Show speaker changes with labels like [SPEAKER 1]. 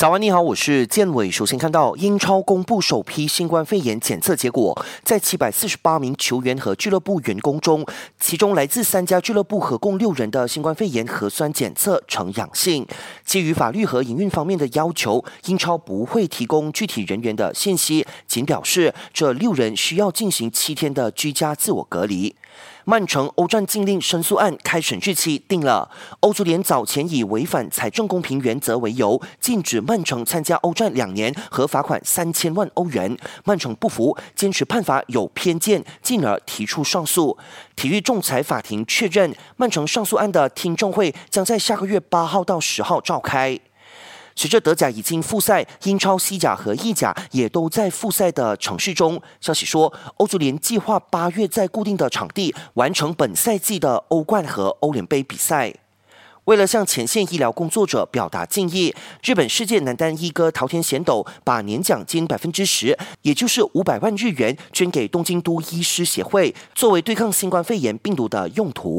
[SPEAKER 1] 早安，你好，我是建伟。首先看到英超公布首批新冠肺炎检测结果，在七百四十八名球员和俱乐部员工中，其中来自三家俱乐部合共六人的新冠肺炎核酸检测呈阳性。基于法律和营运方面的要求，英超不会提供具体人员的信息，仅表示这六人需要进行七天的居家自我隔离。曼城欧战禁令申诉案开审日期定了。欧足联早前以违反财政公平原则为由，禁止曼城参加欧战两年和罚款三千万欧元。曼城不服，坚持判罚有偏见，进而提出上诉。体育仲裁法庭确认，曼城上诉案的听证会将在下个月八号到十号召开。随着德甲已经复赛，英超、西甲和意甲也都在复赛的城市中。消息说，欧足联计划八月在固定的场地完成本赛季的欧冠和欧联杯比赛。为了向前线医疗工作者表达敬意，日本世界男单一哥桃田贤斗把年奖金百分之十，也就是五百万日元，捐给东京都医师协会，作为对抗新冠肺炎病毒的用途。